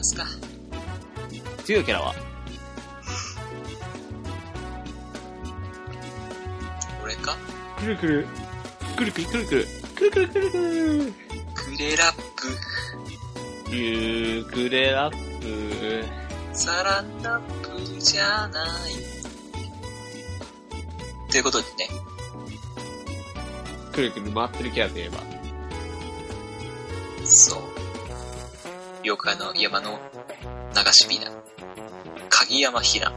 ますか。次のキャラは？俺か？くるくる。くるくるくるくる。くるくるくるくる。クレラップ、ゆーくれラップ。サランラップじゃない。ということでね、くるくる回ってるキャラといえば。そう。妖怪の山の流しびな。鍵山ひな。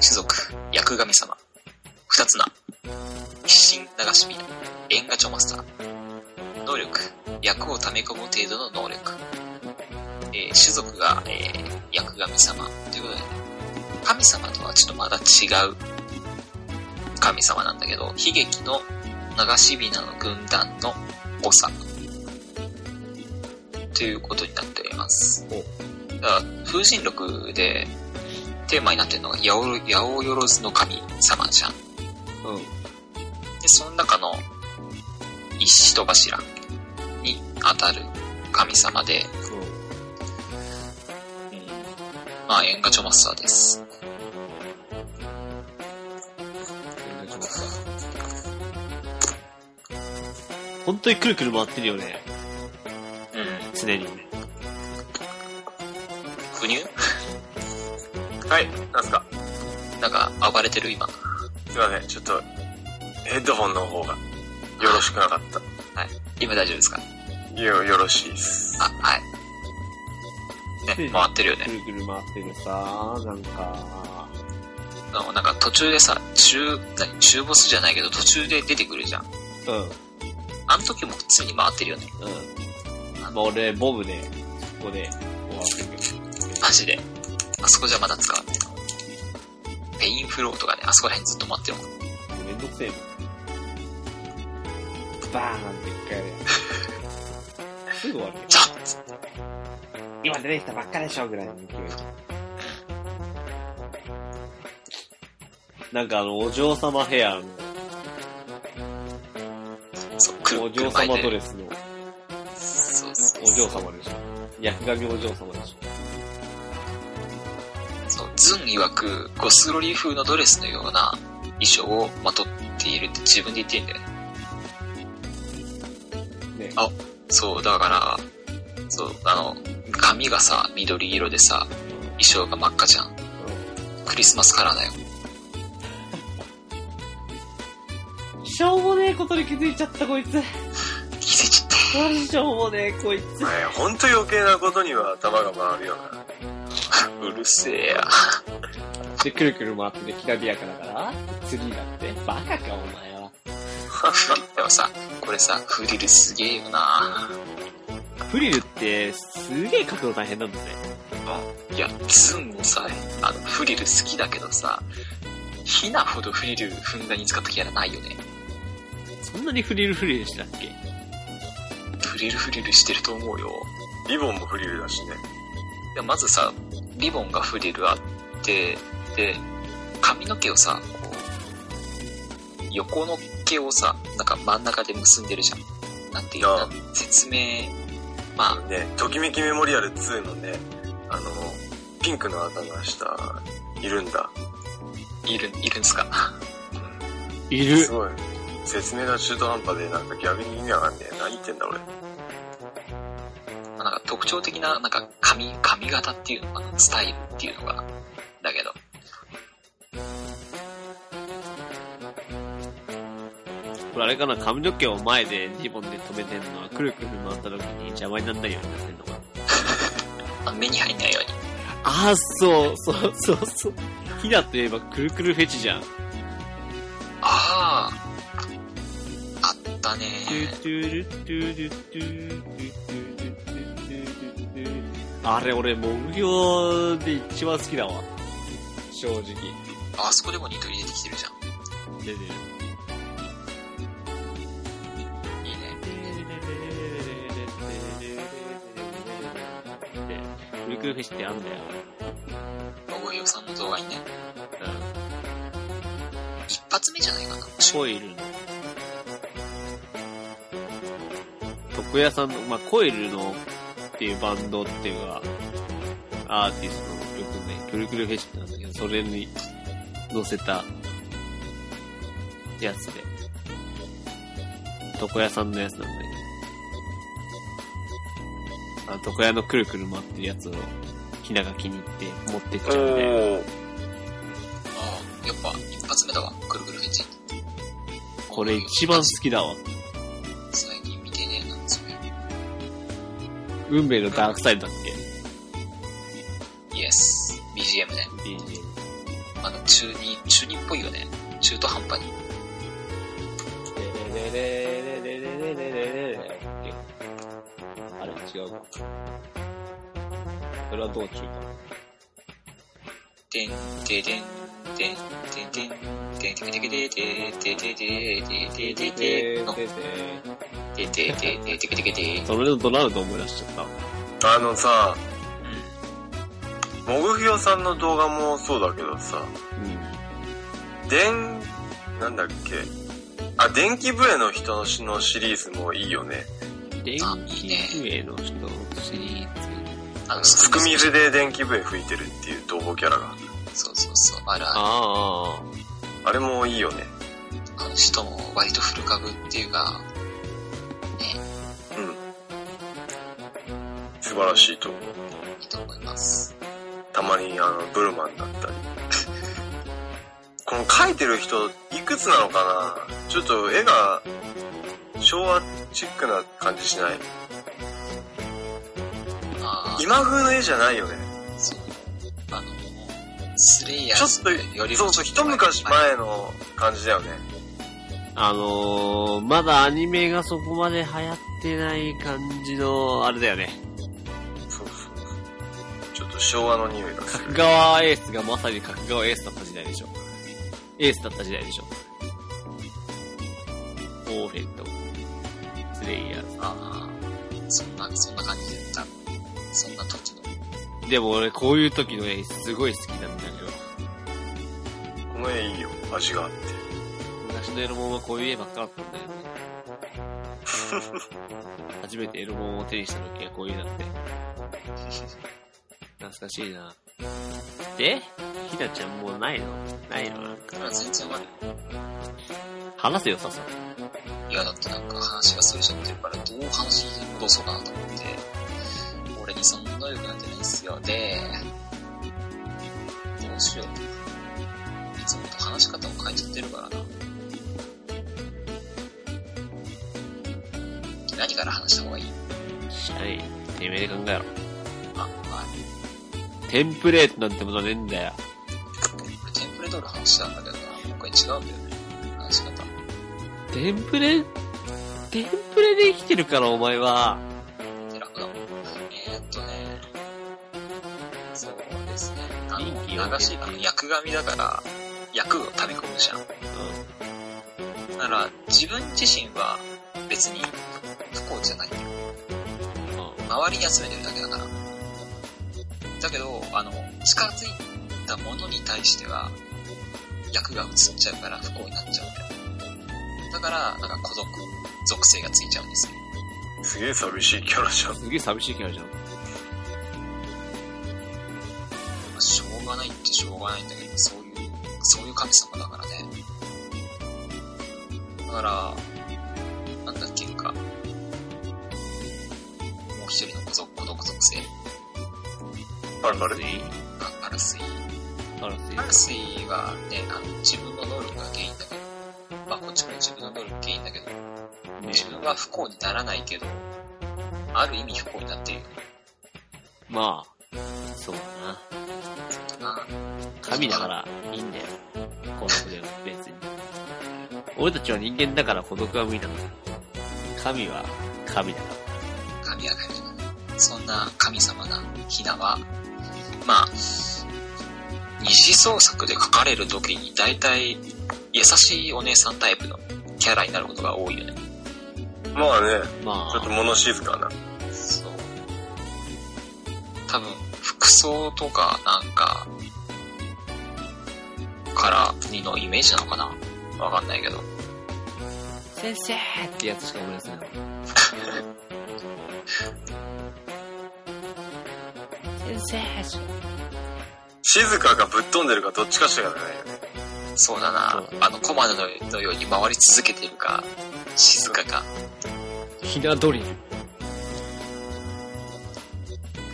種族、薬神様。二つな。必神流しびな。縁ガチョマスター。能力、役を溜め込む程度の能力。えー種族が、えー薬神様。ということで、神様とはちょっとまだ違う神様なんだけど、悲劇の流しびなの軍団の長。ということになっております。だから、風神録でテーマになってるのが、八百万の神様じゃん。うん。で、その中の一人柱に当たる神様で、そう。うん、まあ、演歌チョマスターです本当にくるくる回ってるよね。うん。常に。不入？はい、なんすか？なんか、暴れてる今。すいません、ちょっと、ヘッドホンの方が、よろしくなかった。今大丈夫ですか？よ、よろしいです。あ、はい。ね、回ってるよねく。るくる回ってるさ、なんか、あのなんか途中でさ、中、何、中ボスじゃないけど途中で出てくるじゃん。うん、うん。あの時も普通に回ってるよね。まあ俺、ボムで、ここで、終わってるマジで。あそこじゃまだ使わないの。ペインフローとかね、あそこら辺ずっと待ってるもん。めんどくせえもん。バーンって一回やる すぐ終わるよ。ザッ今出てきたばっかでしょぐらいの勢い。なんかあの、お嬢様ヘアの、お嬢様ドレスの、嬢様でしょ。薬神お嬢様でしそう、ズン曰く、ゴスロリ風のドレスのような衣装をまとっているって自分で言ってんだよね。ょ。ね。あそう、だから、そう、あの、髪がさ、緑色でさ、衣装が真っ赤じゃん。クリスマスカラーだよ。しょうもねえことに気づいちゃったこいつ。気づいちゃった。マジしょうもねえこいつ。ねほんと余計なことには頭が回るよな。うるせえや。で、くるくる回っててきらびやかだから、次だって。バカかお前は。でもさ、これさ、フリルすげえよなフリルって、すげえ書くの大変なんだね。いや、ズンもさ、あの、フリル好きだけどさ、ヒナほどフリルふんだんに使ったキャラないよね。そんなにフリルフリルしてたっけ？フリルフリルしてると思うよ。リボンもフリルだしね。いや、まずさ、リボンがフリルあって、で、髪の毛をさ、こう、横の毛をさ、なんか真ん中で結んでるじゃん。なんていうあの説明、まあ、ね、ときめきメモリアル2のね、あの、ピンクの頭した、いるんだ。いる、いるんすか？いるす。ごい。説明が中途半端で、なんか逆に意味わかんねえ。何言ってんだ俺。なんか特徴的な、なんか髪、髪型っていうのかな？スタイルっていうのかなだけど。これあれかな、髪の毛を前でリボンで留めてんのは、くるくる回った時に邪魔にならないようになってんのかな？あ目に入んないように。ああ、そう、そう、そう、そう。ヒナといえばくるくるフェチじゃん。ああ。あれ、俺、モグヨで一番好きだわ。正直。あそこでもニトリ出てきてるじゃん。でね。いいね。くるくるフェチってあんだよ。ロゴヒヨさんの動画にね。うん。一発目じゃないかな。コイルの。床屋さんの、まあ、コイルのっていうバンドっていうか、アーティストの曲ね、くるくるフェチってなんだけど、それに載せたやつで、床屋さんのやつなんだけど、あの床屋のくるくる回ってるやつを、ひなが気に入って持ってっちゃうんで。ああ、やっぱ一発目だわ、くるくるフェチ。これ一番好きだわ。運命のダークサイドだっイエス。BGM ね。け ?BG。あの、中二、中二っぽいよね。中途半端に。レレレレレレレレレレあれ違うか。それは道中か。てん、てでん、てん、てんてん、てんてけてけててててててててての、てててててけてけて。それのドナルド思い出しちゃっあのさ、うん。もぐひよさんの動画もそうだけどさ、た。電、なんだっけ？あ、電気笛の人のシのシリーズもいいよね。うん。電気ね笛の人のシリーズ？あの、すく水で電気笛吹いてるっていう同胞キャラが。そうそうそう。あるある。ああれもいいよね。あの人も割と古株っていうか、ね、うん。素晴らしいと思う。いいと思います。たまにあの、ブルマンだったり。この描いてる人、いくつなのかな？ちょっと絵が、昭和チックな感じしない今風の絵じゃないよね。そう。あの、スレイヤちょっーズよりそうそう、一昔前の感じだよね。あ。あのー、まだアニメがそこまで流行ってない感じの、あれだよね。そうそうそう。ちょっと昭和の匂いがす角る。川エースがまさに角川エースだった時代でしょ。エースだった時代でしょ。オーフェンと、スレイヤーズ。ああ、そんな、そんな感じでった。そんな時の。でも俺こういう時の絵すごい好きなんだけど。この絵いいよ、味があって。昔のエロモンはこういう絵ばっかだったんだよね。初めてエロモンを手にした時はこういう絵だって。懐かしいな。でひなちゃんもうないの？ないの？なんか。だから全然悪い。話せよ、さっさと。いや、だってなんか話がそれちゃってるから、どう話に戻そうかなと思って、俺にそんな能力なんてないっすよ。で、どうしよう。いつもと話し方も変えちゃってるからな。何から話した方がいいしない。てめえで考えろ。あ、はい。テンプレートなんてものねえんだよ。これテンプレ通り話したんだけどな、今回違うんだよね。話し方。テンプレ、テンプレで生きてるからお前は。で楽だもん。えー、っとね、そうですね。あの、流し、あの、役紙だから、役を溜め込むじゃん。うだから、自分自身は別にじゃないんだよ。ん。うん。周りに集めてるだけだから。だけど、あの、近づいたものに対しては、役が移っちゃうから不幸になっちゃうんだよ。だから、なんか孤独、属性がついちゃうんですよ。すげえ寂しいキャラじゃん。すげえ寂しいキャラじゃん。まあしょうがないってしょうがないんだけど、そういう、そういう神様だからね。だから、一人の孤独孤独属性。あるあるスイあパルスイ。パラスイパルスイはね、あの、自分の能力が原因だけど、まあこっちも自分の能力原因だけど、ね自分は不幸にならないけど、ある意味不幸になってるよね。まあ、そうだな。そうだな。神だからいいんだよ。孤独でも別に。俺たちは人間だから孤独は無理なんだ。神は神だか。そんな神様なヒナは、まあ、二次創作で書かれる時に大体優しいお姉さんタイプのキャラになることが多いよね。まあね、ら。まあ、ちょっと物静かな。そう。多分、服装とかなんか、からにのイメージなのかな？わかんないけど。先生ってやつしか思い出せない。生静かかぶっ飛んでるかどっちかしかないよね。そうだな。あの、コマののように回り続けてるか、静かか、ひなドリル。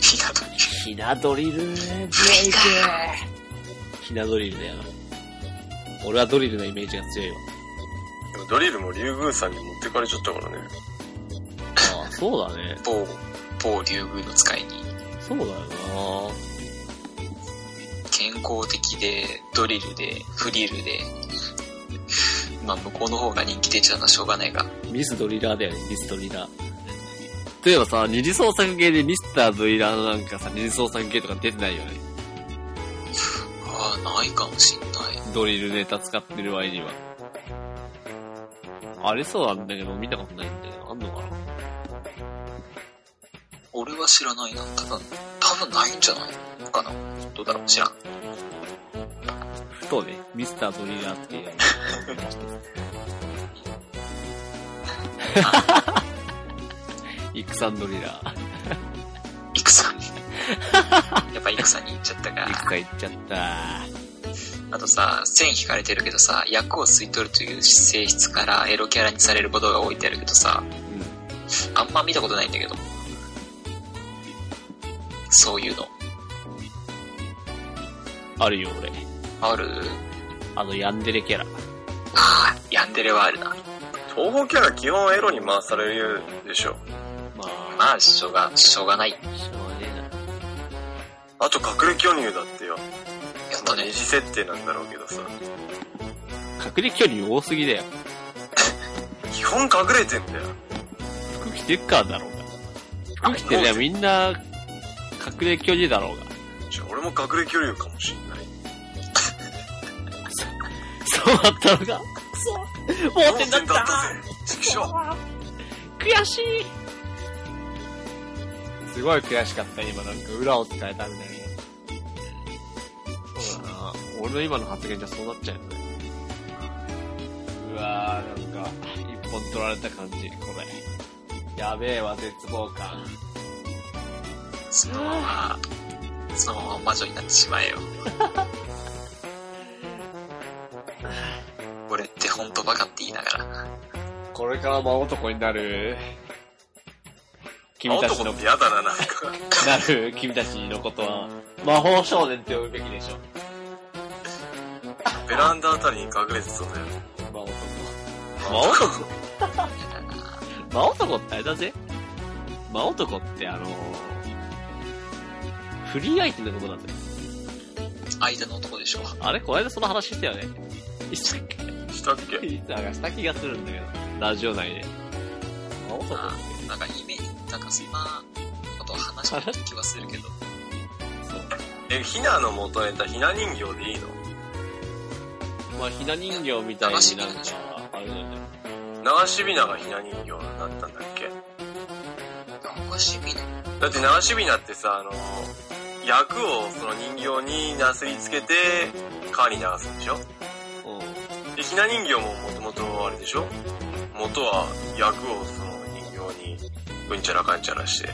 ひなとに。ひなドリルね、ブレイクひなドリルだよな。俺はドリルのイメージが強いわ。でもドリルも竜宮さんに持ってかれちゃったからね。ああ、そうだね。某、某竜宮の使いに、そうだよ健康的で、ドリルで、フリルで、まあ、向こうの方が人気出ちゃうのはしょうがないが。なミスドリラーだよね、ミスドリラー。例えばさ、二次創作系でミスタードリラーのなんかさ、二次創作系とか出てないよね。ああ、ないかもしんない。ドリルネタ使ってる割には。ありそうなんだけど、見たことないんだ俺は知らないな。多分、多分ないんじゃないのかな。どうだろう知らん。ふとね、ミスタードリラーっていう。イクサンドリラー。戦に。やっぱ戦に行っちゃったか。イクが行っちゃった。あとさ、線引かれてるけどさ、役を吸い取るという性質からエロキャラにされることが多いってあるけどさ、うん。あんま見たことないんだけど。そういうの。あるよ、俺。ある？あの、ヤンデレキャラ。ああ、ヤンデレはあるな。東方キャラ基本エロに回されるでしょ。まあ、まあ、しょうが、しょうがない。しょうがねあと隠れ巨乳だってよ。まあ、やったね二。次設定なんだろうけどさ。えな。隠れ距離多すぎだよ。基本隠れてんだよ。服着てるからだろうが。服着てりゃみんな、隠れ距離だろうが。じゃあ俺も隠れ巨乳かもしんない。そうだったのか？くそ。盲点だった。ぜ。畜生。悔しい。すごい悔しかった、今なんか裏を使えたみたいな。そうだな。俺の今の発言じゃそうなっちゃうよね。うわー、なんか、一本取られた感じ、これ。やべえわ、絶望感。そのまま、そのまま魔女になってしまえよ。俺ってほんとバカって言いながら。これから真男になる、君たちの嫌だな、なんか。なる君たちのことは、魔法少年って呼ぶべきでしょ。ベランダあたりに隠れてそうだよ。魔男？魔男？魔男？ってあれだぜ。魔男ってあのフリー相手のことなんだよ。間の男でしょ。あれこの間その話したよね。したっけ？したっけ？なんかした気がするんだけど。ラジオ内で。あって。なんかイメージ、なんかそんなことを話してた気はするけど。そう。え、ひなの元ネタ、ひな人形でいいの？まあ、ひな人形みたいになんか、あれだよね。流しびながひな人形になったんだっけ？流しびな。だって流しびなってさ、あの、役をその人形になすりつけて、川に流すんでしょ？うん。で、ひな人形ももともとあれでしょ？元は役をその人形にうんちゃらかんちゃらして、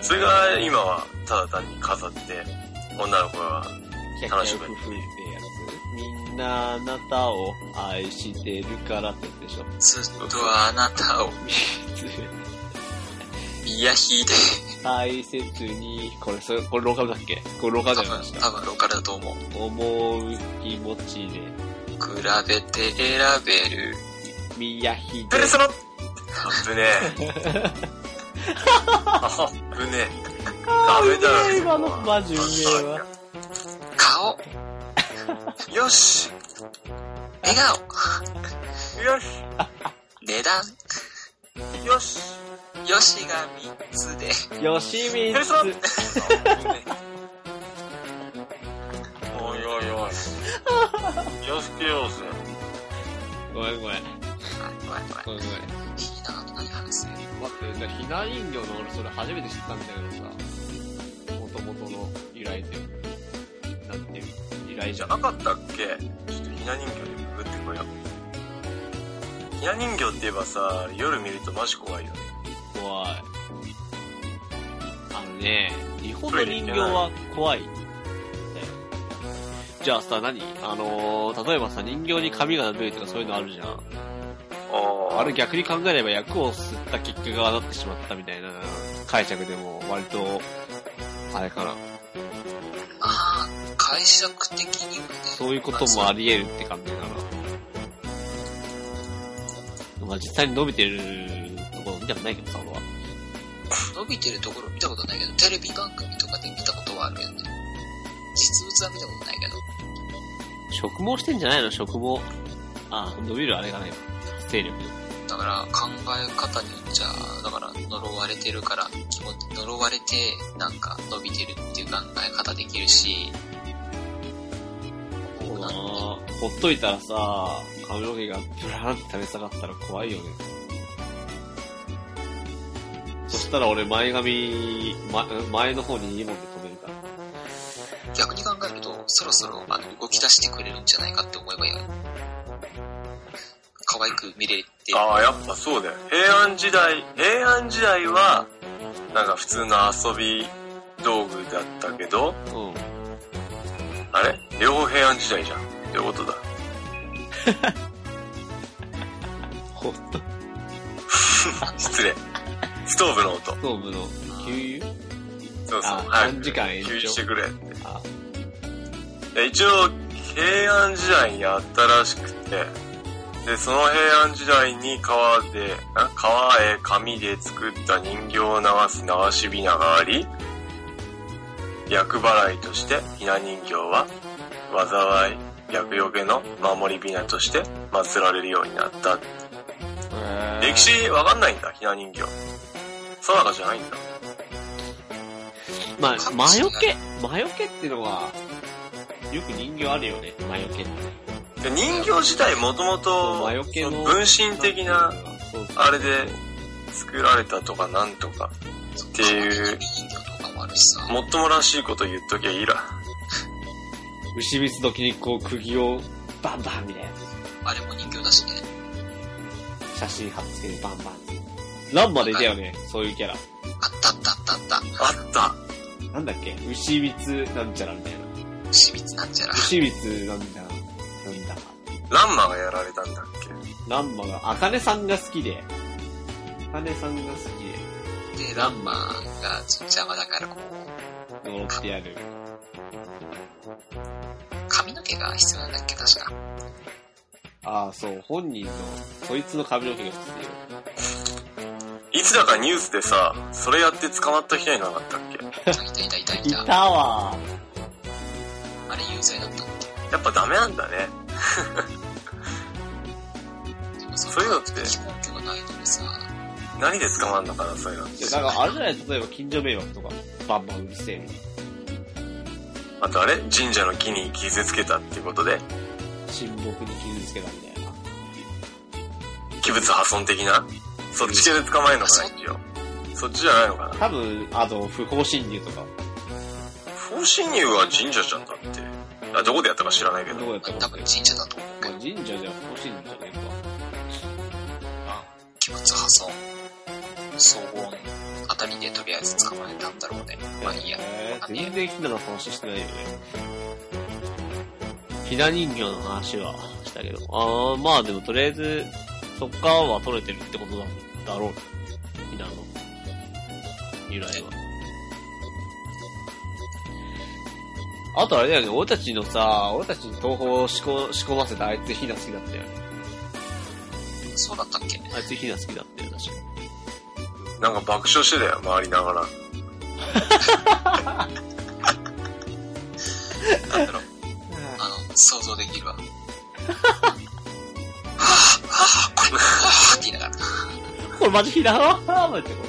それが今はただ単に飾って、女の子が、楽しむみんなあなたを愛してるからってでしょ？ずっとあなたを 癒ひで、大切に、これ、それ、これローカルだっけ？これローカル多分じゃないです、か。多分ローカルだと思う。思う気持ちで、比べて選べる。宮秀ペレソロあぶねえ。あぶねえ。ダメだよ。今のマジうめえわ。顔、よし笑顔、よし 値段、よしよしが3つで、吉ペレ光ソロおいおいおい。気をつけようぜ。ごめんごめん。あごめんごめん。ごめんごめん。ひなと何話す待って、じゃあひな人形の俺それ初めて知ったんだけどさ、元々の由来って、なんていう由来じゃん。じゃなかったっけ？ちょっとひな人形でググってこよう。ひな人形って言えばさ、夜見るとマジ怖いよね。怖い。あのね。日本の人形は怖い。ねじゃあさ、何？あのー、例えばさ、人形に髪が伸びるとかそういうのあるじゃん。ああれ逆に考えれば役を吸った結果がなってしまったみたいな解釈でも割と、あれかな。まあ、解釈的にはね。そういうこともあり得るって感じかな。まあ実際に伸びてる見たくないけどさ、俺は。伸びてるところ見たことないけど、テレビ番組とかで見たことはあるけどね。実物は見たことないけど。植毛してんじゃないの？植毛。あ、伸びるあれがな。勢力。だから考え方によっちゃ、だから呪われてるから、呪われてなんか伸びてるっていう考え方できるし、そうだなほっといたらさ、髪の毛がブラーンって垂れ下がったら怖いよね。そしたら俺前髪、ま、前の方に荷物止めるから。逆に考えると、そろそろあの動き出してくれるんじゃないかって思えばいい。可愛く見れて、ああ、やっぱそうだよ。平安時代、平安時代は、なんか普通の遊び道具だったけど、うん。あれ？両方平安時代じゃん。ってことだ。ほっと、失礼。ストーブの音。ストーブの給油？そうそう。あ早時間延長給油してくれって。一応、平安時代にあったらしくて、で、その平安時代に川で、あ川へ紙で作った人形を流す流しびながあり、厄払いとしてひな人形は、災い、厄除けの守りびなとして祀られるようになった。歴史わかんないんだ、ひな人形。定かじゃないんだ。まあ、魔除け魔除けっていうのは、よく人形あるよね、魔除けって。で人形自体もともと、魔除けの。分身的な、あれで作られたとかなんとか、っていうもっともらしいこと言っときゃいいら。牛蜜時にこう釘をバンバンみたいな。あれも人形だしね。写真貼っつけてバンバンって。ランマでいたよね、そういうキャラ。あったあったあったあった。あった。なんだっけ？牛蜜なんちゃらみたいな。私密なんちゃら。牛蜜なんだ、なんだ。ランマがやられたんだっけ？ランマが、あかねさんが好きで、あかねさんが好きで、ランマが邪魔だからこう、で、呪ってやる。髪の毛が必要なんだっけ、確か。ああ、そう、本人の、そいつの髪の毛が必いつだかニュースでさ、それやって捕まった人いなかったっけ？いたいたいたいたいた。たわ。あれ有罪だったっやっぱダメなんだね。けでもさそういうのって基本拠がないのにさ、何で捕まんのかな、そういうのっていや、。だからあれじゃない？例えば近所迷惑とか、バンバンうるせえみたいあとあれ？神社の木に傷つけたっていうことで、な。親睦に傷つけたみたいな。器物破損的な？そっち系で捕まえるのかな、一応。そっちじゃないのかな。多分、あと、不法侵入とか、不法侵入は神社じゃんだって。あ、どこでやったか知らないけど。どこやったか多分神社だと思う神社じゃ不法侵入じゃねえか。器物破損、騒音あたりでとりあえず捕まえたんだろうね。まあいいや。えー、全然ひなの話してないよね。ひな人形の話はしたけど。あー、まあでもとりあえず、そっからは取れてるってことだだろう。ひなの由来は。あとあれだよね、俺たちのさ、俺たちに東宝を仕込仕込ませたあいつひな好きだったよね。そうだったっけ？あいつひな好きだったよ、確かなんか爆笑してたよ、回りながら。なんだろう。あの、想像できるわ。これマジひなわーマジでこ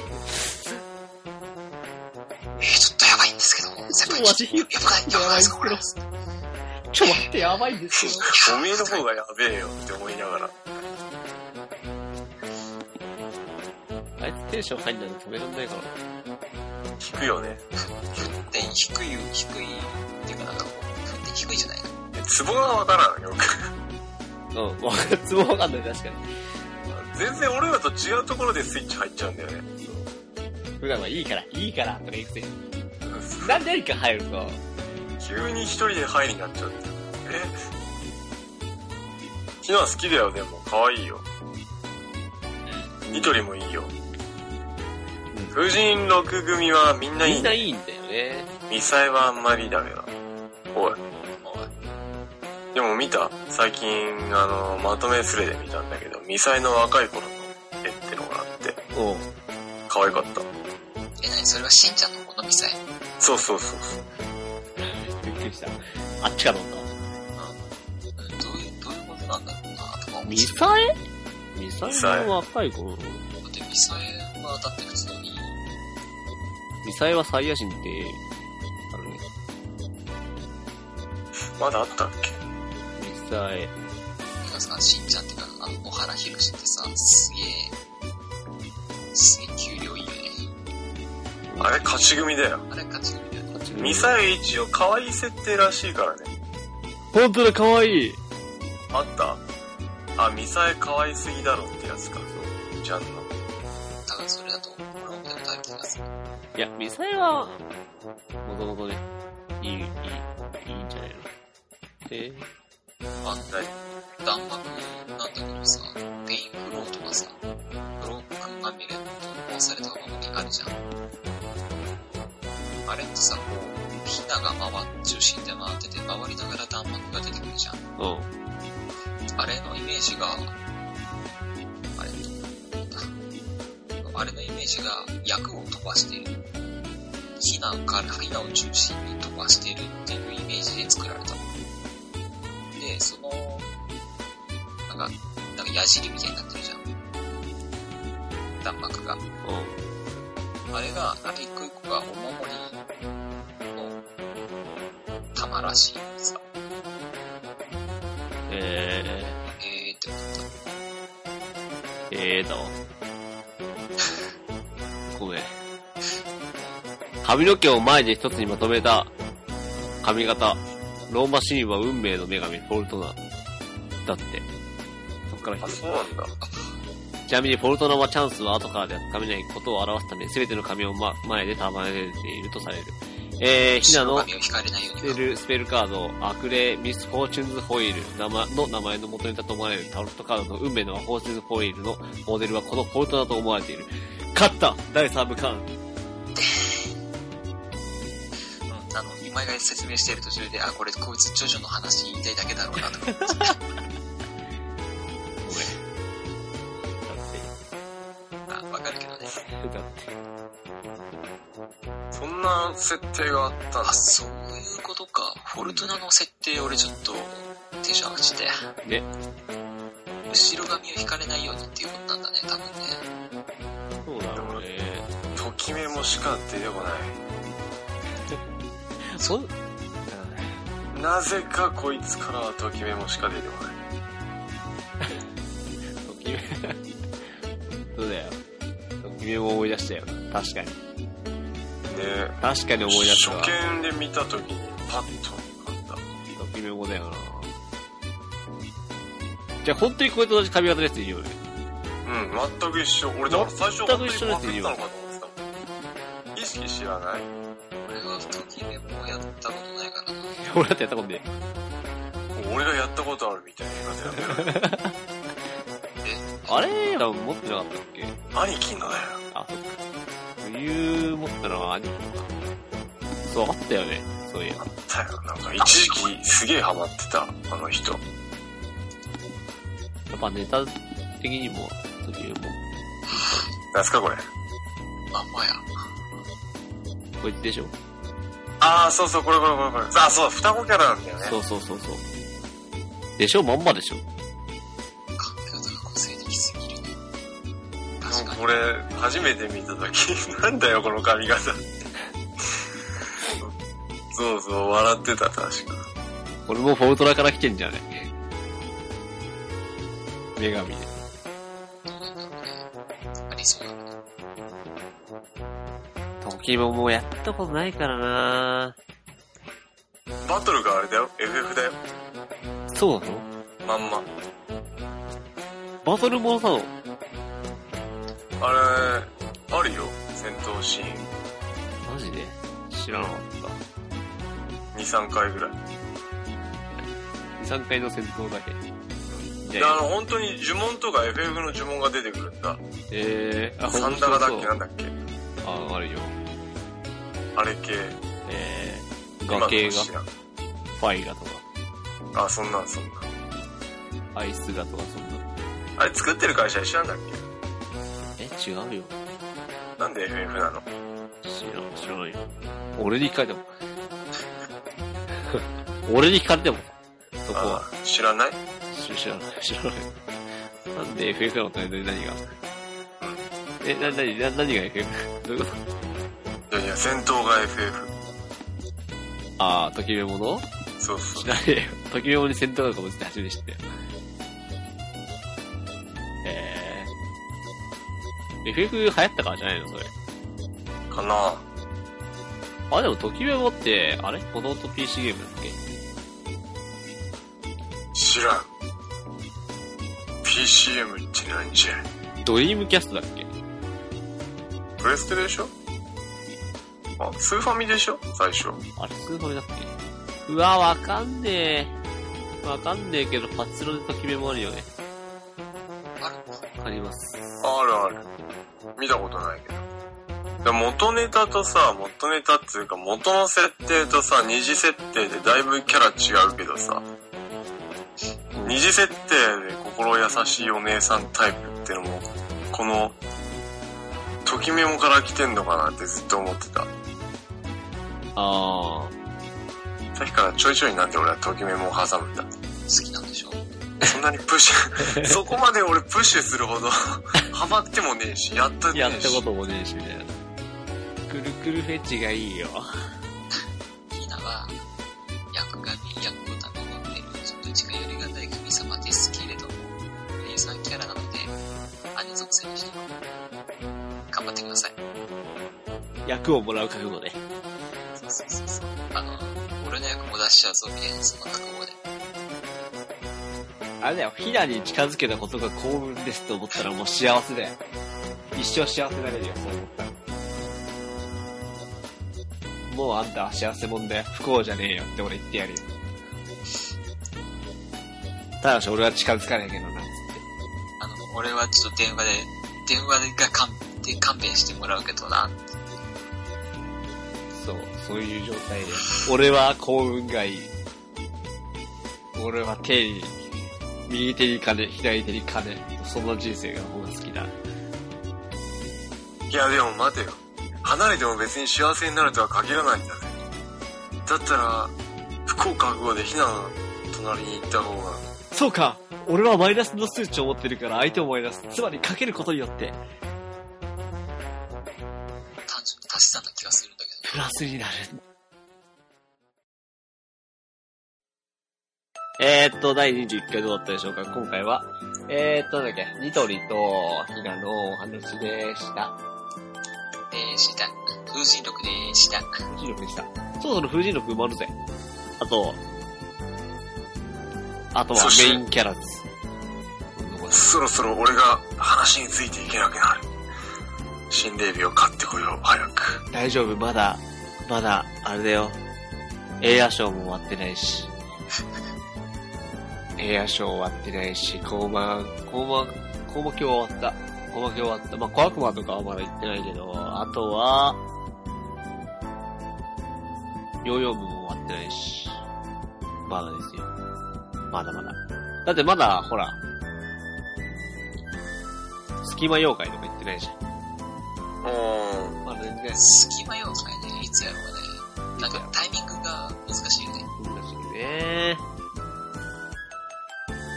えー、ちょっとやばいんですけど、先輩、マジやばない、やばないですか、これ。れ。ちょ、待って、やばいんですけど。おめえの方がやべえよって思いながら。あいつテンション入んないの止めらんないから。引くよね。沸点低い、低い、っていうかなんかこう、低いじゃないの？ツボがわからんよく。うん、ツボわかんない、確かに。全然俺らと違うところでスイッチ入っちゃうんだよね。普段はいいから、いいから、とか言うくせに。なんで何か入ると、急に一人で入りになっちゃって。えひな好きだよ、でも。可愛いよ。ニトリもいいよ。風神六組はみんないいね。みんないいんだよね。ミサイはあんまりだけど。おい。でも見た最近、あの、まとめスレで見たんだけど、ミサイの若い頃の絵ってのがあって、おう。可愛かった。え、なにそれはしんちゃんの好みさえ。そうそうそうそう。びっくりした。あっちかと思った。うん、どういう、どういうことなんだろうなとか思ってミサエ？ミサエの若い頃だってミサエはだって普通に、ミサエはサイヤ人って、あるね。まだあったっけ？ミサエ。てかさ、しんちゃんってか、あの、野原ひろしってさ、すげえ、すげえ給料いいよね。あれ勝ち組だよ。あれ勝ち組だよね。ミサイ一応可愛い設定らしいからね。ほんとだ、かわいい。あった？あ、ミサイ可愛すぎだろってやつか。ちゃんの。多分それだと、俺も見たことある気がする。いや、ミサエは、もともとね、いい、いい、いいんじゃないので、あの、弾幕なんだけどさ、ペインフローとかさ、ブロックまみれの投稿されたままにあるじゃん。あれってさ、こう、ヒナが回中心で回ってて、回りながら弾幕が出てくるじゃん。うん。あれのイメージが、あれあれのイメージが役を飛ばしている。ヒナから、ヒナを中心に飛ばしているっていうイメージで作られたの。で、その、なんか、なんか矢尻みたいになってるじゃん。弾幕が。うあれが、あれ一個一個がお守りの玉らしいさ。ん。ええーって思った。ー、えーだわ。ごめん。髪の毛を前で一つにまとめた髪型。ローマシーンは運命の女神、フォルトナ。だって。そっからあ、来てそうなんだ。ちなみにフォルトナはチャンスは後からではつかめないことを表すため、すべての髪を、ま、前で束ねているとされる。えー、ひなのスペル、スペルカード、アクレミス・フォーチュンズ・ホイールの名前の元ネタと思われるタロットカードの運命のフォーチュンズ・ホイールのモデルはこのフォルトナと思われている。勝った第3部間うん、あの、今井が説明している途中で、あ、これこいつジョジョの話言いたいだけだろうなとか思って。ごめん。だって、あ、わかるけどね。だって、そんな設定があったんあ、だ。そういうことか。フォルトナの設定俺ちょっとテンション上がっちゃって。ね、後ろ髪を引かれないようにっていうことなんだね、多分ね。そうだろうね。ときめもしか出てこない。そ、なぜかこいつからはときめもしか出てこない。ときめ、そうだよ。ときめも思い出したよ。確かに。で、確かに思い出したわ。初見で見たときにパッと浮かんだ。ときめもだよな。じゃあ本当にこれと同じ髪型のやついるよね。うん、全く一緒。俺だから最初全く一緒のやついるよパクったのかと思ってた。意識知らない俺だってやったことね俺がやったことあるみたいな言い方やめろ。え、あれ多分持ってなかったっけ？兄貴のだよ。あ、そっか。冬持ったのは兄貴か。そう、あったよね。そういや。あったよ。なんか一時期すげえハマってた、あの人。やっぱネタ的にも、そういうもなんすかこれ。まんまや。こいつでしょ？あー、そうそう、これこれこれこれ。あ、そう、双子キャラなんだよね。そうそうそうそう。でしょ？まんまでしょ？髪型が個性的すぎるね。確かに。これ、初めて見たとき、なんだよ、この髪型。そうそう、笑ってた、確か。これもフォルトラから来てんじゃない女神で。ありそうキモもやったことないからなバトルがあれだよ、FF だよ。そうなの？まんま。バトルものなの？あれ、あるよ、戦闘シーンマジで？知らなかった。2、3回ぐらい。2、3回の戦闘だけ。じで、ゃあ、あの、本当に呪文とか FF の呪文が出てくるんだ。えー、あ、サンダラだっけなんだだっけあ、あるよ。あれ系。えー、今のガ系が、ファイガとか、あ、そんなんそんなん。アイスガとかそんな。あれ作ってる会社一緒なんだっえ、違うよ。けなんで FF なの？知らん、知らないよ。俺に聞かれても。俺に聞かれても、そこは。あ知らない？知知らない、知らない。なんで FF なの？って何がえ、な、なに、な、何が FF? どういうこと？いやいや、戦闘が FF。あー、ときめもの？そうそう知。らねえよ。ときめもに戦闘がかもって初めて知ったよ。えー。FF 流行ったからじゃないの？それ。かなあ、でもときめもって、あれ？もともと PC ゲームだっけ？知らん。PCM ってなんじゃドリームキャストだっけ？プレステでしょ？あ、スーファミでしょ？最初。あれ、スーファミだっけ？うわ、わかんねえ。わかんねえけど、パチロでときめもあるよね。あるあります。あるある。見たことないけど。で元ネタとさ、元ネタっていうか元の設定とさ、二次設定でだいぶキャラ違うけどさ、二次設定で心優しいお姉さんタイプってのも、この、ときメモから来てんのかなってずっと思ってた。あさっきからちょいちょいなんで俺はときメモを挟むんだ。好きなんでしょ？そんなにプッシュ、そこまで俺プッシュするほど、ハマってもねえし、やったー。ねえし。やったこともねえし、みたいな。くるくるフェチがいいよ。ヒナは、役神、役を頼んでいる、ちょっと近寄りがたい神様ですけれども、お姉さんキャラなので、兄属性の人は、頑張ってください。役をもらう覚悟で。俺の役も出しちゃうぞ、みたいな、その覚悟で。あれだよ、ヒナに近づけたことが幸運ですと思ったらもう幸せだよ。一生幸せになれるよ、そう思ったら。もうあんたは幸せもんだよ。不幸じゃねえよって俺言ってやるよ。ただし俺は近づかないけどな、つって。あの、俺はちょっと電話で、電話が勘で勘弁してもらうけどな。そう、そういう状態で。俺は幸運がいい。俺は手に、右手に金、左手に金。そんな人生が方が好きだ。いやでも待てよ。離れても別に幸せになるとは限らないんだぜ。だったら、不幸覚悟で避難の隣に行った方が、そうか俺はマイナスの数値を持ってるから相手もマイナス。つまりかけることによって、単純に足し算な気がするんだけど。プラスになる。えーっと、第21回どうだったでしょうか？今回は。えーっと、なんだっけ、ニトリとヒナのお話でした。でした。風神録でした。風神録でした。そろそろ風神録埋まるぜ。あと、あとはメインキャラズ。そろそろ俺が話についていけなくなる。心霊日を買ってこよう、早く。大丈夫、まだ、まだ、あれだよ。エアショーも終わってないし。エアショー終わってないし、コーマ、コーマ、コーマ今日終わった。コーマ今日終わった。まあ、小悪魔とかはまだ行ってないけど、あとは、ヨーヨー部も終わってないし。まだですよ。まだまだ。だってまだ、ほら、隙間妖怪とか行ってないじゃん。うーん。まだ全然。隙間妖怪ね、いつやろうね。なんかタイミングが難しいよね。難しいね。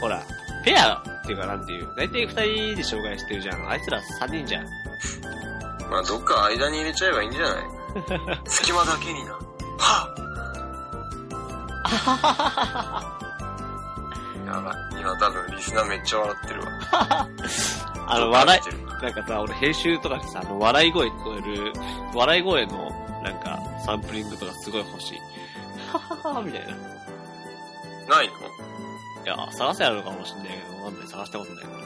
ほら、ペアっていうかなんていう、大体二人で紹介してるじゃん。あいつら三人じゃん。まあどっか間に入れちゃえばいいんじゃない？隙間だけにな。はっ やばい。今多分リスナーめっちゃ笑ってるわ。あの、笑い、なんかさ、俺編集とかでさ、あの、笑い声聞こえる、笑い声の、なんか、サンプリングとかすごい欲しい。はははみたいな。いないの？や、探せあるのかもしんないけど、なんで探したことないから。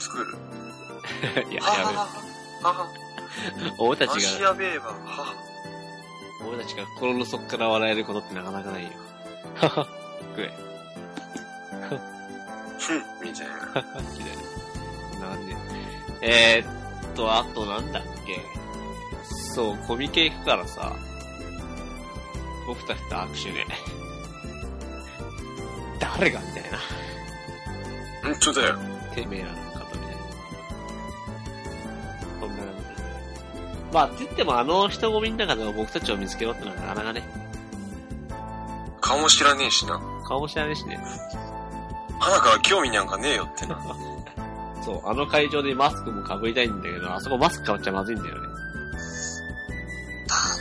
作る？いや、はやめろ。ははは 俺たちが、やべえわ。は俺たちが心の底から笑えることってなかなかないよ。はは、くれ。ふん、みたいな。みたいな。な感じで。えー、っと、あとなんだっけ。そう、コミケ行くからさ、僕たちと握手ね。誰がみたいな。本当だよ。てめえらの方みたいな。そんな感じ。まあ、って言ってもあの人混みの中でも僕たちを見つけろってのはなかなかね、顔も知らねえしな。顔も知らねえしね。花から興味なんかねえよってな。そう、あの会場でマスクも被りたいんだけど、あそこマスク被っちゃまずいんだよね。ダメ、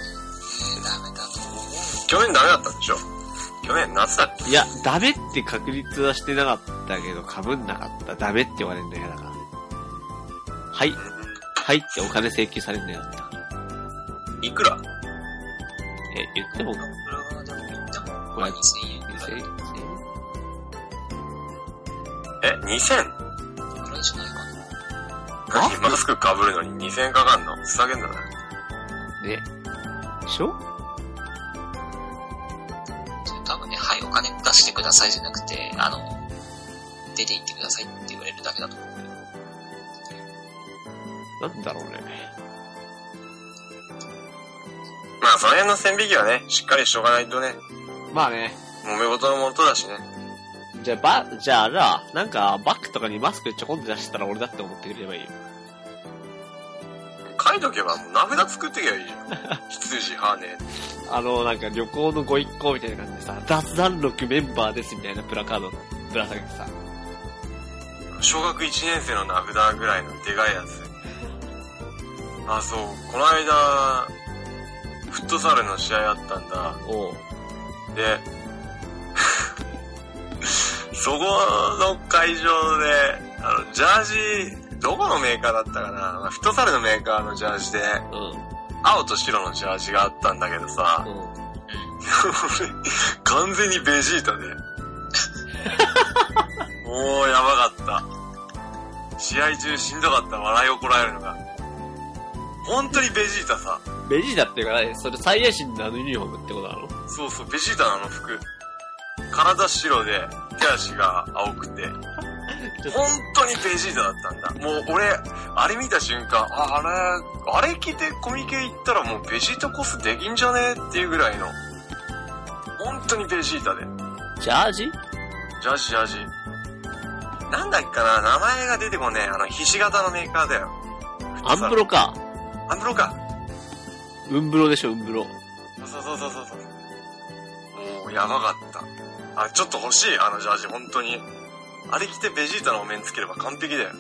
ダメだと思う。去年ダメだったんでしょ去年夏だっけいや、ダメって確率はしてなかったけど、被んなかった。ダメって言われるんだよ、だから。はい、はいってお金請求されるんだよ、だった。いくら？え、言っても、裏側でも言っても、これまあ2000円ぐらい。2000円え、2000? ぐらいじゃないかな。マスク何？マスク被るのに2000円かかんの？ふざけんなな。ね。でしょ？多分ね、はい、お金出してくださいじゃなくて、あの、出て行ってくださいって言われるだけだと思う。なんだろうね。まあ、その辺の線引きはね、しっかりしとかないとね、まあね。揉め事のもとだしね。じゃあ、ば、じゃあ、あれだ、なんか、バッグとかにマスクちょこんと出したら俺だって思ってくれればいいよ。書いとけばもう名札作ってけばいいじゃん。羊はね。あの、なんか旅行のご一行みたいな感じでさ、脱弾録メンバーですみたいなプラカードぶら下げてさ、小学1年生の名札ぐらいのでかいやつ。あ、そう、この間、フットサルの試合あったんだ。おう、で、そこの会場で、あの、ジャージ、どこのメーカーだったかな、まあフットサルのメーカーのジャージで、うん、青と白のジャージがあったんだけどさ、うん。俺、完全にベジータで。もうやばかった。試合中しんどかった、笑いをこらえるのが。本当にベジータさ。ベジータっていうかね、それサイヤ人のあのユニフォームってことなの？そうそう、ベジータのあの服。体白で、手足が青くて。本当にベジータだったんだ。もう俺、あれ見た瞬間、あ、あれ、あれ着てコミケ行ったらもうベジータコスできんじゃねっていうぐらいの。本当にベジータで。ジャージ？ジャージジャージ。なんだっけかな名前が出てこねえ。あの、ひし形のメーカーだよ。アンブロか。アンブロか。ウンブロでしょ、ウンブロ。そうそうそうそうそう。もう、やばかった。あ、ちょっと欲しい、あのジャージ、本当に。あれ着てベジータのお面つければ完璧だよ。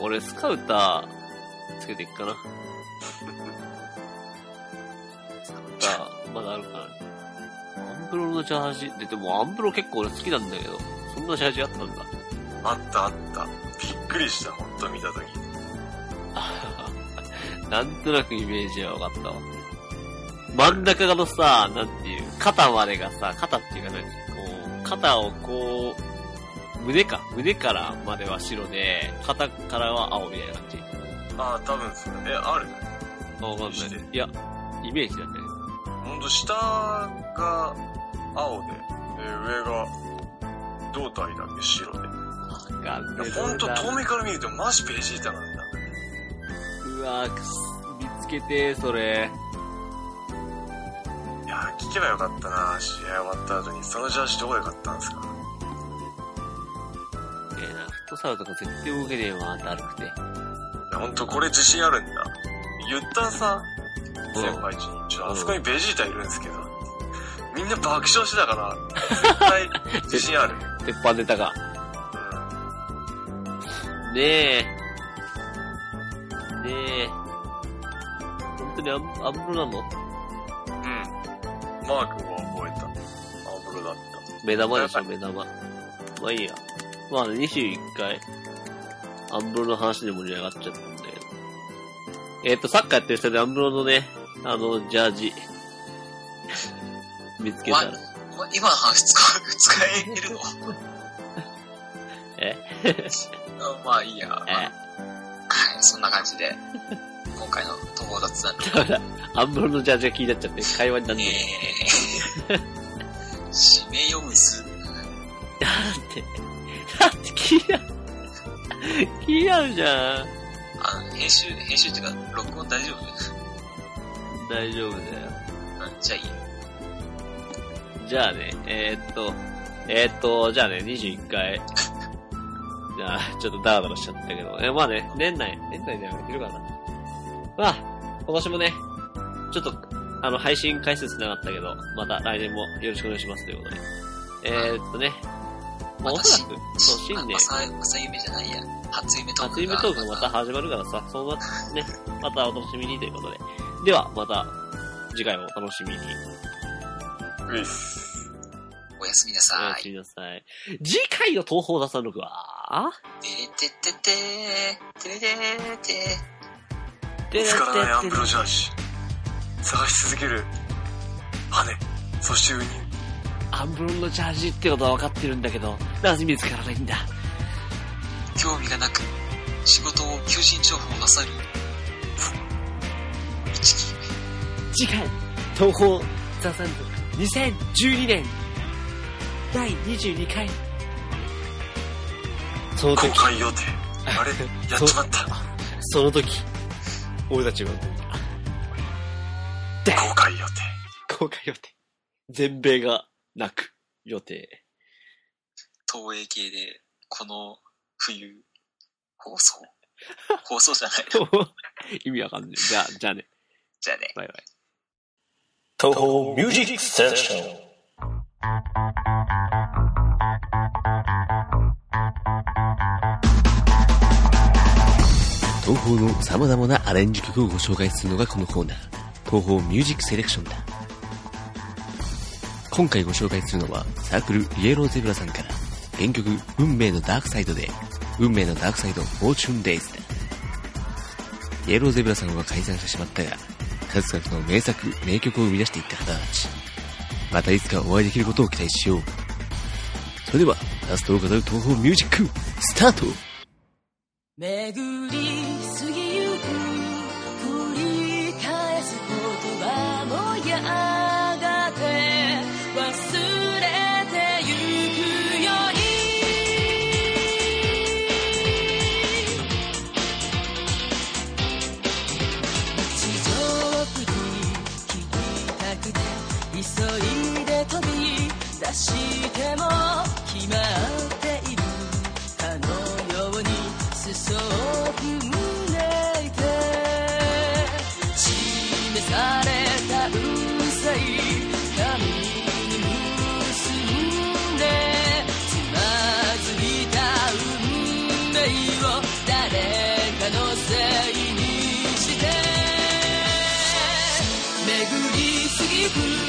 俺、スカウター、つけていくかな。スカウター、まだあるかな。アンブロのジャージ。で、でもアンブロ結構俺好きなんだけど、そんなジャージあったんだ。あったあった。びっくりした、本当見たとき。なんとなくイメージは分かったわ。真ん中のさ、なんていう、肩までがさ、肩っていうか何こう、肩をこう、胸か、胸からまでは白で、肩からは青みたいな感じ。ああ、多分それ。え、あるあ、わかんない。いや、イメージだね。ほんと、下が青で、で、上が胴体だけ白で。わかんねえほんと、遠目から見るとマジベジータなんだ。うわ見つけて、それ。いやー、聞けばよかったな試合終わった後に。そのジャージどこで買ったんですか？ええな、フットサルとか絶対動けねえわ、だるくて。いや、ほんとこれ自信あるんだ。言ったさ、うん先輩ちに。ちょあそこにベジータいるんですけど。みんな爆笑してたから、絶対 自信ある。鉄板ネタが。うん。ねえ。ねえ。本当にアンアンブロなの？うん。マークを覚えた。アブロだった。目玉でしょ、目玉。まあいいや。まあね、21回、アンブロの話で盛り上がっちゃったんで。えっ、と、サッカーやってる人でアンブロのね、あの、ジャージ、見つけたら。今の話使う、使えるの？え？まあいいや。まあえ？はい、そんな感じで、今回の東方雑談の、だから、アンブロのジャージが気になっちゃって、会話になんえねー、締めよむす。え。だって、だって気になる。気になるじゃん。あの、編集、編集っていうか、録音大丈夫？大丈夫だよ。うん、じゃあいい。じゃあね、えー、っと、えー、っと、じゃあね、21回。じ ゃあ、ちょっとダラダラしちゃったけど、え、まあね、年内、年内で上げてるかな。まあ、今年もね、ちょっと、あの、配信回数つながったけど、また来年もよろしくお願いしますということで。えー、っとね、まあ、おそらく、そう、新年、朝、朝夢じゃないや。初夢トークが。初夢トークもまた始まるからさ、そのね、またお楽しみにということで。では、また、次回もお楽しみに。ういっす。おやすみなおさい。やすみなさい。次回の東方打3 6は、てれてってってー、てれてーてて見つからないアンプロジャージ。探し続ける。羽。そしてウニ。アンブロンのジャージってことは分かってるんだけど、なぜ見つからないんだ？ー。興味がなく、仕事を求人情報なさる。一木次回、東方ザ3 6 2012年、第22回。公時、開予定。あれ？やっちまった。その時、俺たちは、で公開予定。公開予定。全米が泣く予定。東映系で、この冬、放送。放送じゃないの。意味わかんない。じゃあ、じゃあね。じゃあね。バイバイ。東方ミュージックステーション東宝の様々なアレンジ曲をご紹介するのがこのコーナー、東宝ミュージックセレクションだ。今回ご紹介するのは、サークルイエローゼブラさんから、原曲運命のダークサイドで、運命のダークサイドフォーチュンデイズだ。イエローゼブラさんは解散してしまったが、数々の名作、名曲を生み出していった方たち。またいつかお会いできることを期待しよう。それでは、ラストを飾る東宝ミュージック、スタート巡りび出しても決まっているかのように裾を踏んでいて示されたうさい髪に結んでつまずいた運命を誰かのせいにして巡り過ぎゆ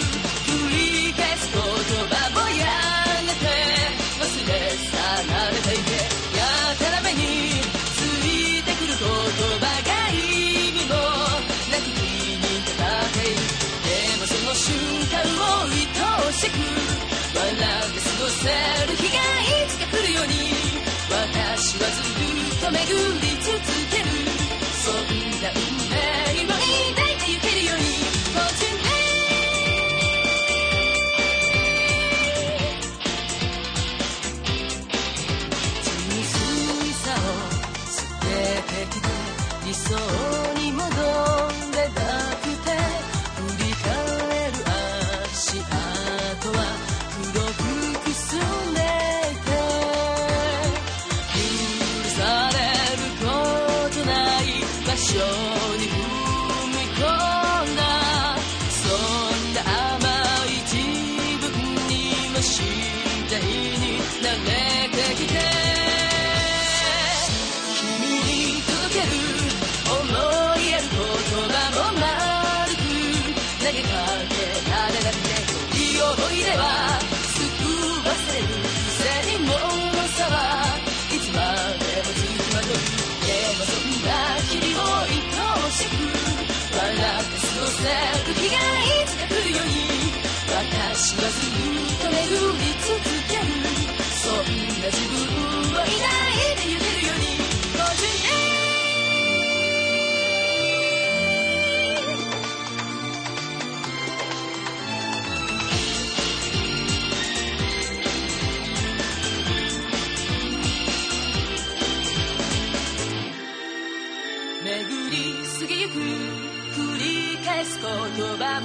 いい思い出は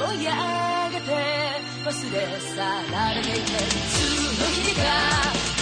追い上げて忘れ去られていたいつの日か